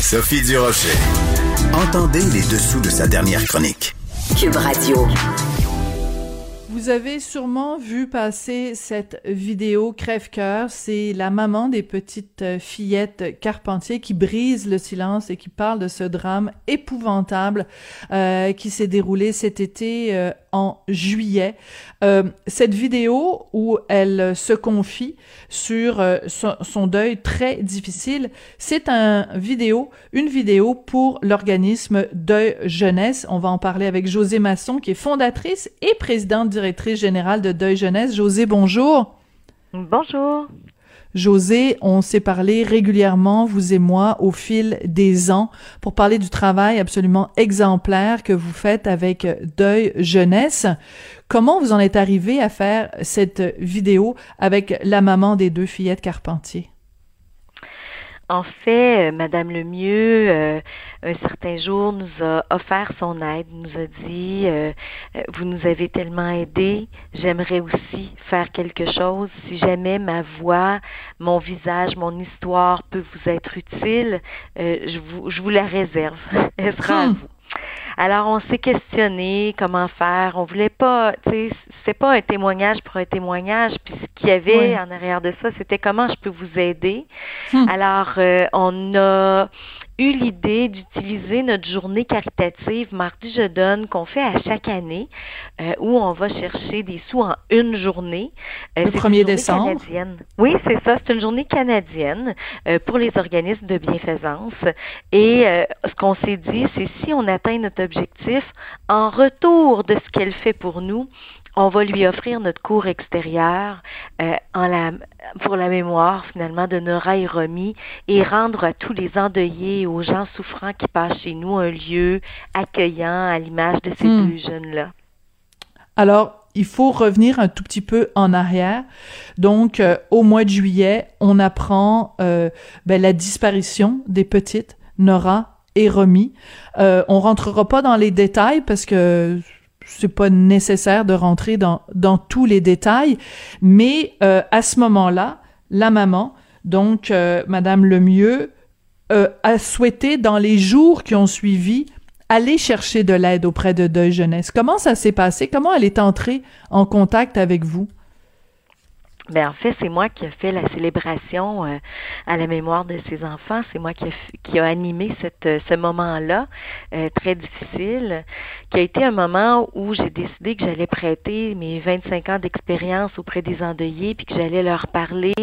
Sophie Durocher. Entendez les dessous de sa dernière chronique. Cube Radio. Vous avez sûrement vu passer cette vidéo crève-cœur. C'est la maman des petites fillettes Carpentier qui brise le silence et qui parle de ce drame épouvantable euh, qui s'est déroulé cet été euh, en juillet. Euh, cette vidéo où elle se confie sur euh, son, deuil très difficile, c'est un vidéo, une vidéo pour l'organisme Deuil Jeunesse. On va en parler avec José Masson, qui est fondatrice et présidente directrice générale de Deuil Jeunesse. José, bonjour. Bonjour. José, on s'est parlé régulièrement, vous et moi, au fil des ans, pour parler du travail absolument exemplaire que vous faites avec Deuil Jeunesse. Comment vous en êtes arrivé à faire cette vidéo avec la maman des deux fillettes Carpentier? En fait, euh, Madame Lemieux, euh, un certain jour, nous a offert son aide, nous a dit euh, Vous nous avez tellement aidés, j'aimerais aussi faire quelque chose. Si jamais ma voix, mon visage, mon histoire peut vous être utile, je, vous, je vous la réserve. Elle sera à hmm. vous. Alors, on s'est questionné comment faire. On voulait pas, tu sais, c'est pas un témoignage pour un témoignage. Puis ce qu'il y avait en arrière de ça, c'était comment je peux vous aider. Hmm. Alors, euh, on a eu l'idée d'utiliser notre journée caritative Mardi Je donne qu'on fait à chaque année, euh, où on va chercher des sous en une journée. Euh, Le 1er décembre? Canadienne. Oui, c'est ça. C'est une journée canadienne euh, pour les organismes de bienfaisance. Et ce qu'on s'est dit, c'est si on atteint notre objectif, en retour de ce qu'elle fait pour nous, on va lui offrir notre cours extérieur euh, en la, pour la mémoire finalement de Nora et Romy et rendre à tous les endeuillés et aux gens souffrants qui passent chez nous un lieu accueillant à l'image de ces hmm. deux jeunes-là. Alors, il faut revenir un tout petit peu en arrière. Donc, euh, au mois de juillet, on apprend euh, ben, la disparition des petites Nora et Romy. on rentrera pas dans les détails parce que c'est pas nécessaire de rentrer dans, tous les détails, mais euh, à ce moment-là, la maman, donc euh, Madame Lemieux, euh, a souhaité dans les jours qui ont suivi aller chercher de l'aide auprès de Deuil Jeunesse. Comment ça s'est passé? Comment elle est entrée en contact avec vous? Ben en fait, c'est moi qui ai fait la célébration euh, à la mémoire de ces enfants. C'est moi qui a, qui a animé cette, euh, ce moment-là euh, très difficile, qui a été un moment où j'ai décidé que j'allais prêter mes 25 ans d'expérience auprès des endeuillés, puis que j'allais leur parler,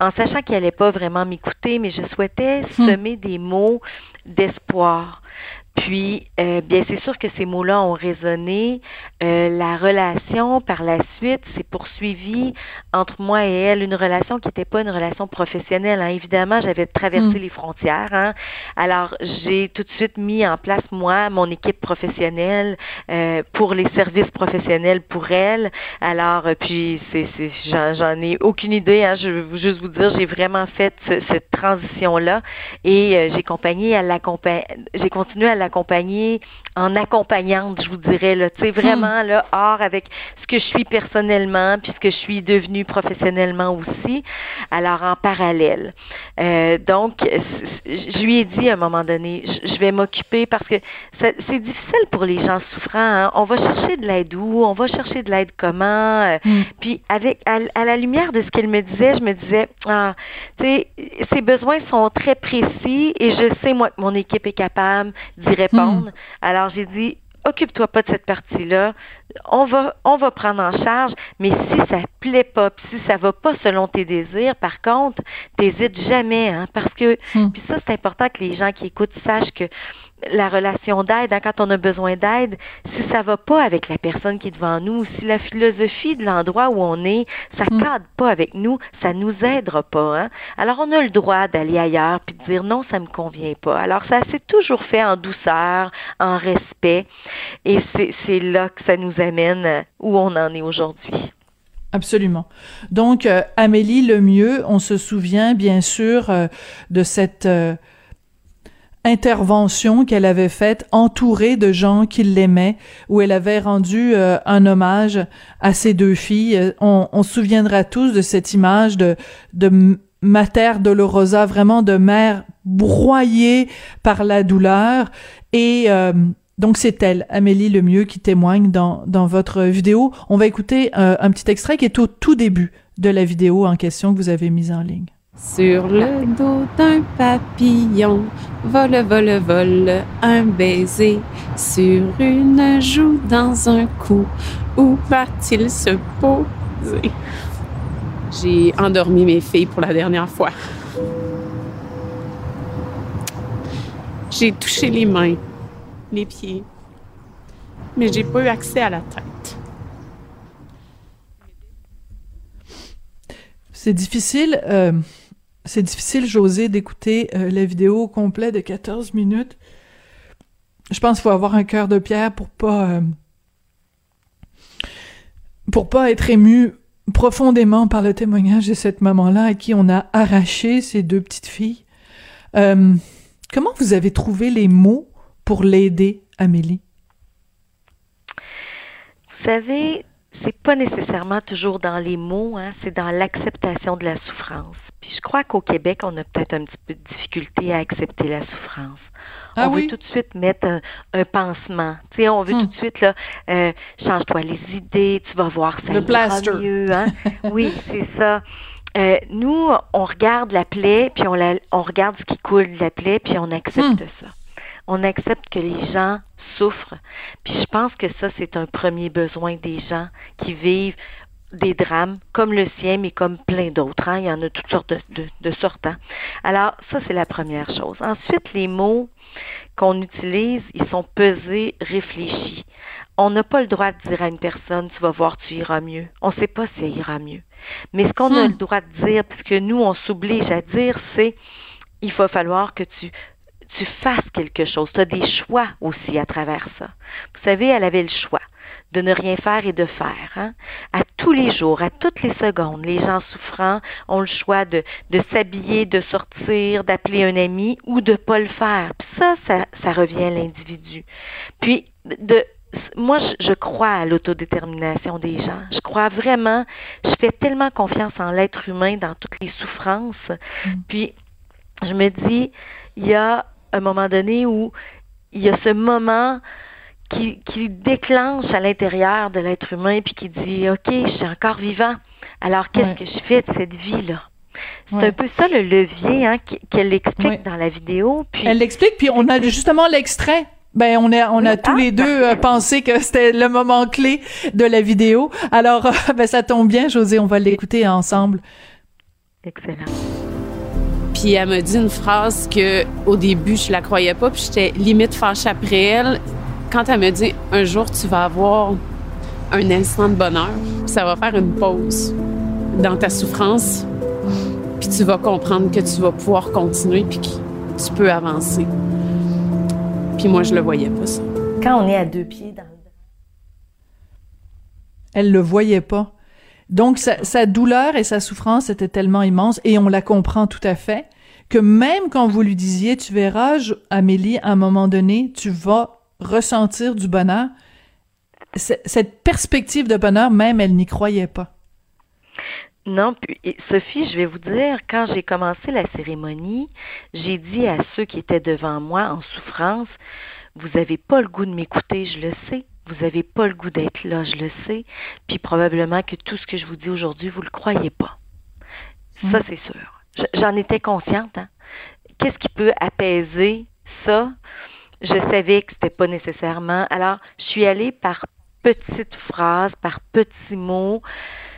en sachant qu'ils n'allaient pas vraiment m'écouter, mais je souhaitais hmm. semer des mots d'espoir. Puis, euh, bien, c'est sûr que ces mots-là ont résonné. Euh, la relation, par la suite, s'est poursuivie entre moi et elle, une relation qui n'était pas une relation professionnelle. Hein. Évidemment, j'avais traversé mm. les frontières. Hein. Alors, j'ai tout de suite mis en place, moi, mon équipe professionnelle euh, pour les services professionnels pour elle. Alors, puis, c'est, c'est, j'en, ai aucune idée. Hein. Je veux juste vous dire, j'ai vraiment fait cette transition-là et j'ai accompagné à j'ai continué à la accompagner en accompagnante, je vous dirais, là, tu sais, vraiment, là, hors avec ce que je suis personnellement, puis ce que je suis devenue professionnellement aussi, alors en parallèle. Euh, donc, je lui ai dit à un moment donné, je, vais m'occuper parce que c'est difficile pour les gens souffrants. Hein. On va chercher de l'aide où? On va chercher de l'aide comment? Euh, hmm. Puis, avec à, la lumière de ce qu'elle me disait, je me disais, ah, tu sais, ses besoins sont très précis et je sais, moi, que mon équipe est capable d'y répondre. Hmm. Alors, j'ai dit, occupe-toi pas de cette partie-là. On va, on va prendre en charge, mais si ça plaît pas, si ça va pas selon tes désirs, par contre, t'hésites jamais, hein, parce que, hmm. puis ça, c'est important que les gens qui écoutent sachent que la relation d'aide, hein, quand on a besoin d'aide, si ça va pas avec la personne qui est devant nous, si la philosophie de l'endroit où on est, ça mm. cadre pas avec nous, ça nous aidera pas. Hein? Alors on a le droit d'aller ailleurs puis de dire non, ça me convient pas. Alors ça s'est toujours fait en douceur, en respect, et c'est là que ça nous amène où on en est aujourd'hui. Absolument. Donc, euh, Amélie Lemieux, on se souvient bien sûr euh, de cette euh, intervention qu'elle avait faite entourée de gens qui l'aimaient, où elle avait rendu euh, un hommage à ses deux filles. On, on, se souviendra tous de cette image de, de Mater Dolorosa, vraiment de mère broyée par la douleur et euh, donc c'est elle, Amélie Lemieux, qui témoigne dans, dans votre vidéo. On va écouter euh, un petit extrait qui est au tout début de la vidéo en question que vous avez mise en ligne. Sur le dos d'un papillon, vole, vole, vole, un baiser sur une joue dans un cou. Où va-t-il se poser? J'ai endormi mes filles pour la dernière fois. J'ai touché les mains, les pieds, mais j'ai pas eu accès à la tête. C'est difficile. Euh, c'est difficile, José, d'écouter euh, la vidéo au complet de 14 minutes. Je pense qu'il faut avoir un cœur de pierre pour pas euh, pour pas être ému profondément par le témoignage de cette maman-là à qui on a arraché ses deux petites filles. Euh, comment vous avez trouvé les mots pour l'aider, Amélie? Vous savez, c'est pas nécessairement toujours dans les mots, hein, c'est dans l'acceptation de la souffrance. Puis je crois qu'au Québec, on a peut-être un petit peu de difficulté à accepter la souffrance. Ah on veut tout de suite mettre un, pansement. Tu sais, on veut Hmm. tout de suite là, euh, change-toi les idées, tu vas voir ça Le plaster. mieux. Hein? oui, c'est ça. Euh, nous, on regarde la plaie, puis on, la, on regarde ce qui coule de la plaie, puis on accepte ça. On accepte que les gens souffrent. Puis je pense que ça, c'est un premier besoin des gens qui vivent des drames comme le sien, mais comme plein d'autres. Hein? Il y en a toutes sortes de, de, de sortes. hein. Alors, ça, c'est la première chose. Ensuite, les mots qu'on utilise, ils sont pesés, réfléchis. On n'a pas le droit de dire à une personne, tu vas voir, tu iras mieux. On ne sait pas si elle ira mieux. Mais ce qu'on a Hmm. le droit de dire, puisque nous, on s'oblige à dire, c'est il va falloir que tu, tu fasses quelque chose. Tu as des choix aussi à travers ça. Vous savez, elle avait le choix de ne rien faire et de faire. Hein? À tous les jours, à toutes les secondes, les gens souffrants ont le choix de, de s'habiller, de sortir, d'appeler un ami ou de pas le faire. Puis ça, ça, ça revient à l'individu. Puis, de, moi, je, je crois à l'autodétermination des gens. Je crois vraiment, je fais tellement confiance en l'être humain dans toutes les souffrances. Puis, je me dis, il y a un moment donné où il y a ce moment qui, qui déclenche à l'intérieur de l'être humain puis qui dit OK, je suis encore vivant. Alors qu'est-ce Ouais. que je fais de cette vie-là? C'est Ouais. un peu ça le levier hein, qu'elle explique Ouais. dans la vidéo. Puis Elle l'explique, puis on a justement l'extrait. Ben, on a, on a Oui, tous ah, les deux euh, pensé que c'était le moment clé de la vidéo. Alors, euh, ben, ça tombe bien, José, on va l'écouter ensemble. excellent. Puis elle m'a dit une phrase que au début je la croyais pas, puis j'étais limite fâchée après elle. Quand elle me dit un jour tu vas avoir un instant de bonheur, puis ça va faire une pause dans ta souffrance, puis tu vas comprendre que tu vas pouvoir continuer, puis que tu peux avancer. Puis moi je le voyais pas ça. Quand on est à deux pieds dans le Elle le voyait pas. Donc, sa, sa douleur et sa souffrance étaient tellement immenses, et on la comprend tout à fait, que même quand vous lui disiez, tu verras, je- Amélie, à un moment donné, tu vas ressentir du bonheur, cette perspective de bonheur, même, elle n'y croyait pas. Non, puis Sophie, je vais vous dire, quand j'ai commencé la cérémonie, j'ai dit à ceux qui étaient devant moi en souffrance, vous n'avez pas le goût de m'écouter, je le sais. Vous n'avez pas le goût d'être là, je le sais. Puis probablement que tout ce que je vous dis aujourd'hui, vous le croyez pas. Ça, c'est sûr. Je- J'en étais consciente. Hein? Qu'est-ce qui peut apaiser ça? Je savais que c'était pas nécessairement. Alors, je suis allée par petites phrases, par petits mots.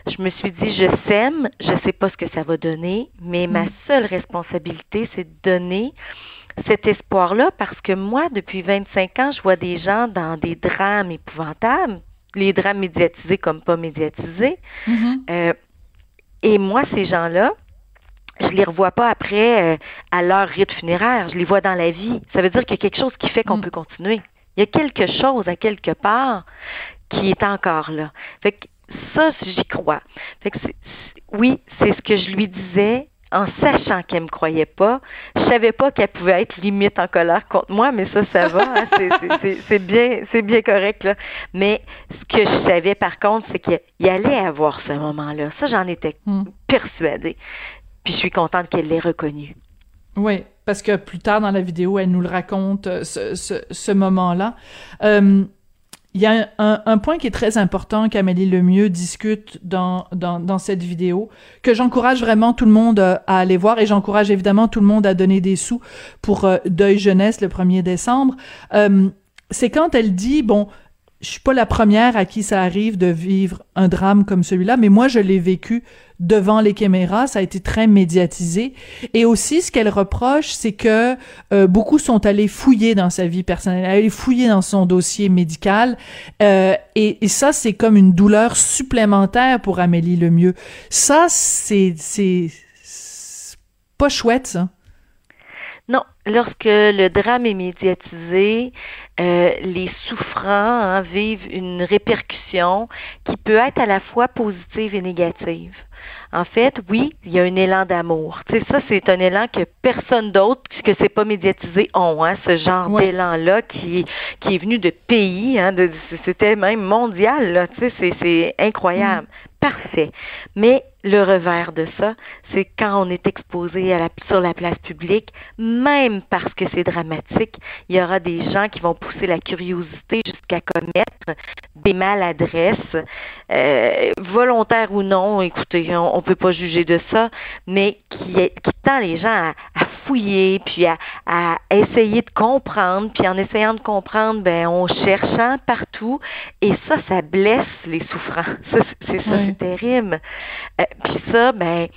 Je me suis dit, je sème, je sais pas ce que ça va donner, mais ma seule responsabilité, c'est de donner cet espoir-là parce que moi, depuis 25 ans, je vois des gens dans des drames épouvantables, les drames médiatisés comme pas médiatisés. Euh, et moi, ces gens-là, je les revois pas après euh, à leur rite funéraire. Je les vois dans la vie. Ça veut dire qu'il y a quelque chose qui fait qu'on Mm. peut continuer. Il y a quelque chose à quelque part qui est encore là. Fait que ça, j'y crois. Fait que oui, c'est ce que je lui disais en sachant qu'elle me croyait pas. Je savais pas qu'elle pouvait être limite en colère contre moi, mais ça, ça va. hein. C'est- bien, c'est bien correct là. Mais ce que je savais par contre, c'est qu'il y allait avoir ce moment-là. Ça, j'en étais Mm. persuadée. Puis je suis contente qu'elle l'ait reconnu. Oui, parce que plus tard dans la vidéo, elle nous le raconte, euh, ce, ce, moment-là. Euh, il y a un, point qui est très important qu'Amélie Lemieux discute dans, dans, dans cette vidéo, que j'encourage vraiment tout le monde euh, à aller voir et j'encourage évidemment tout le monde à donner des sous pour Deuil Jeunesse le 1er décembre. C'est quand elle dit, bon, je suis pas la première à qui ça arrive de vivre un drame comme celui-là, mais moi je l'ai vécu devant les caméras, ça a été très médiatisé. Et aussi, ce qu'elle reproche, c'est que euh, beaucoup sont allés fouiller dans sa vie personnelle, allés fouiller dans son dossier médical, euh, et, et, ça, c'est comme une douleur supplémentaire pour Amélie Lemieux. Ça, c'est pas chouette, ça. Non, lorsque le drame est médiatisé, euh, les souffrants hein, vivent une répercussion qui peut être à la fois positive et négative. En fait, oui, il y a un élan d'amour. Tu sais, ça, c'est un élan que personne d'autre, que c'est pas médiatisé, ont, hein, ce genre ouais. d'élan-là qui, qui est venu de pays, hein, de, c'était même mondial, là, tu sais, c'est, incroyable. Mm. Parfait. Mais le revers de ça, c'est quand on est exposé à la, sur la place publique, même parce que c'est dramatique, il y aura des gens qui vont pousser la curiosité jusqu'à commettre des maladresses, euh, volontaires ou non, écoutez, on, on peut pas juger de ça, mais qui, qui tend les gens à, à fouiller, puis à, à, essayer de comprendre, puis en essayant de comprendre, ben on cherche hein, partout, et ça, ça blesse les souffrants. Ça, c'est ça, oui. c'est terrible. Euh, puis ça, ben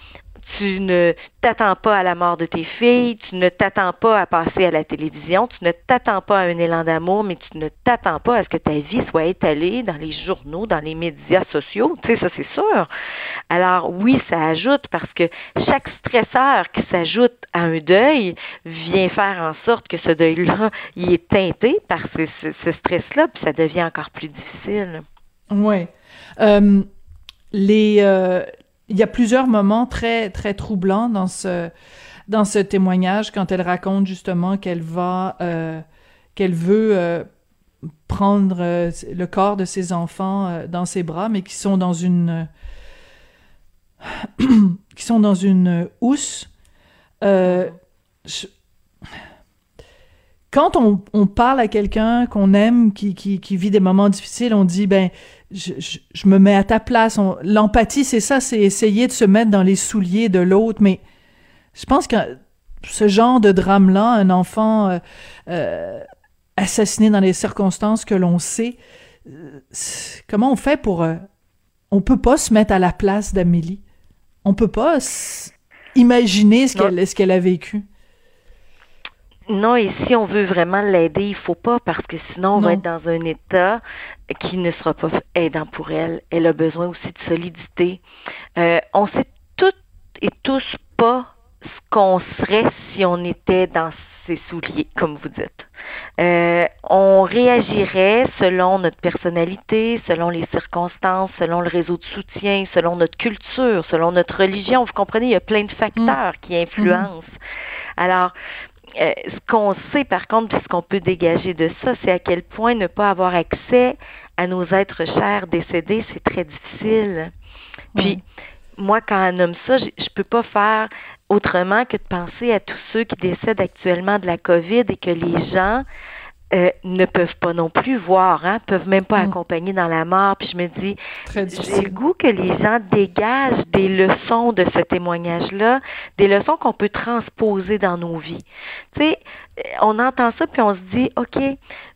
tu ne t'attends pas à la mort de tes filles, tu ne t'attends pas à passer à la télévision, tu ne t'attends pas à un élan d'amour, mais tu ne t'attends pas à ce que ta vie soit étalée dans les journaux, dans les médias sociaux, tu sais, ça c'est sûr. Alors oui, ça ajoute parce que chaque stresseur qui s'ajoute à un deuil vient faire en sorte que ce deuil-là, il est teinté par ce, ce, stress-là, puis ça devient encore plus difficile. Oui. Euh, les, euh, il y a plusieurs moments très très troublants dans ce dans ce témoignage quand elle raconte justement qu'elle va euh, qu'elle veut euh, prendre euh, le corps de ses enfants dans ses bras mais qui sont dans une qui sont dans une housse. Quand on, on, parle à quelqu'un qu'on aime qui, qui, qui vit des moments difficiles on dit ben je, je, je, me mets à ta place. L'empathie, c'est ça, c'est essayer de se mettre dans les souliers de l'autre. Mais je pense que ce genre de drame-là, un enfant euh, euh, assassiné dans les circonstances que l'on sait, euh, comment on fait pour... On peut pas se mettre à la place d'Amélie. On peut pas imaginer ce qu'elle ce qu'elle a vécu. Non, et si on veut vraiment l'aider, il faut pas parce que sinon on non. va être dans un état qui ne sera pas aidant pour elle. Elle a besoin aussi de solidité. Euh, on sait toutes et tous pas ce qu'on serait si on était dans ses souliers, comme vous dites. Euh, on réagirait selon notre personnalité, selon les circonstances, selon le réseau de soutien, selon notre culture, selon notre religion. Vous comprenez, il y a plein de facteurs mmh. qui influencent. Mmh. Alors, euh, ce qu'on sait par contre, puis ce qu'on peut dégager de ça, c'est à quel point ne pas avoir accès à nos êtres chers décédés, c'est très difficile. Puis, mmh. moi, quand on nomme ça, je, je peux pas faire autrement que de penser à tous ceux qui décèdent actuellement de la COVID et que les gens euh, ne peuvent pas non plus voir, hein, peuvent même pas mmh. accompagner dans la mort. Puis je me dis, j'ai le goût que les gens dégagent des leçons de ce témoignage-là, des leçons qu'on peut transposer dans nos vies. Tu sais, on entend ça puis on se dit, ok,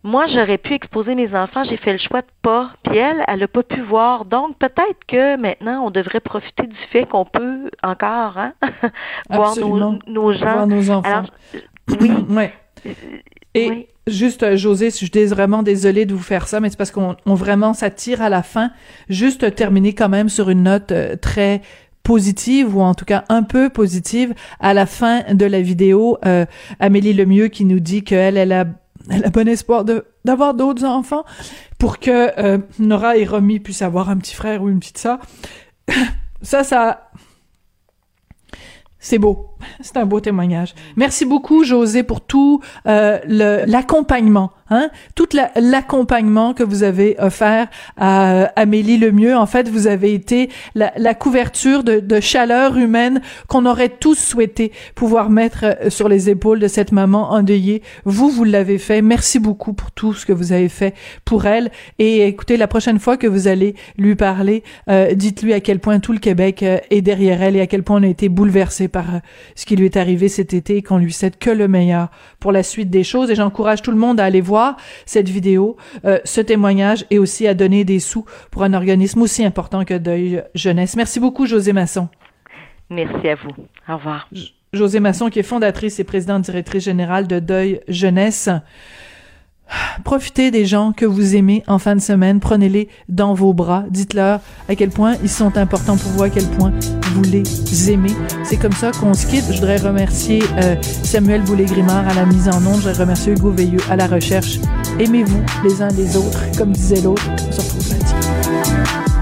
moi j'aurais pu exposer mes enfants, j'ai fait le choix de pas. Puis elle, elle a pas pu voir. Donc peut-être que maintenant on devrait profiter du fait qu'on peut encore hein, voir nos, nos gens. Voir nos enfants. Alors, oui. ouais. Et oui. juste, euh, José, je suis vraiment désolée de vous faire ça, mais c'est parce qu'on on vraiment, ça tire à la fin. Juste terminer quand même sur une note euh, très positive ou en tout cas un peu positive à la fin de la vidéo euh, Amélie Lemieux qui nous dit qu'elle elle a elle a bon espoir de d'avoir d'autres enfants pour que euh, Nora et Romy puissent avoir un petit frère ou une petite sœur ça ça c'est beau. C'est un beau témoignage. Merci beaucoup José pour tout euh, l'accompagnement hein, tout l'accompagnement que vous avez offert à Amélie Lemieux. En fait, vous avez été la, la couverture de, de, chaleur humaine qu'on aurait tous souhaité pouvoir mettre euh, sur les épaules de cette maman endeuillée. Vous, vous l'avez fait. Merci beaucoup pour tout ce que vous avez fait pour elle. Et écoutez, la prochaine fois que vous allez lui parler, euh, dites-lui à quel point tout le Québec euh, est derrière elle et à quel point on a été bouleversé par ce qui lui est arrivé cet été et qu'on lui souhaite que le meilleur pour la suite des choses. Et j'encourage tout le monde à aller voir cette vidéo, ce témoignage et aussi à donner des sous pour un organisme aussi important que Deuil Jeunesse. Merci beaucoup, José Masson. Merci à vous. Au revoir. José Masson, qui est fondatrice et présidente directrice générale de Deuil Jeunesse. Profitez des gens que vous aimez en fin de semaine, prenez-les dans vos bras, dites-leur à quel point ils sont importants pour vous, à quel point vous les aimez. C'est comme ça qu'on se quitte. Je voudrais remercier euh, Samuel Boulay-Grimard à la mise en onde, je voudrais remercier Hugo Veilleux à la recherche. Aimez-vous les uns les autres, comme disait l'autre. On se.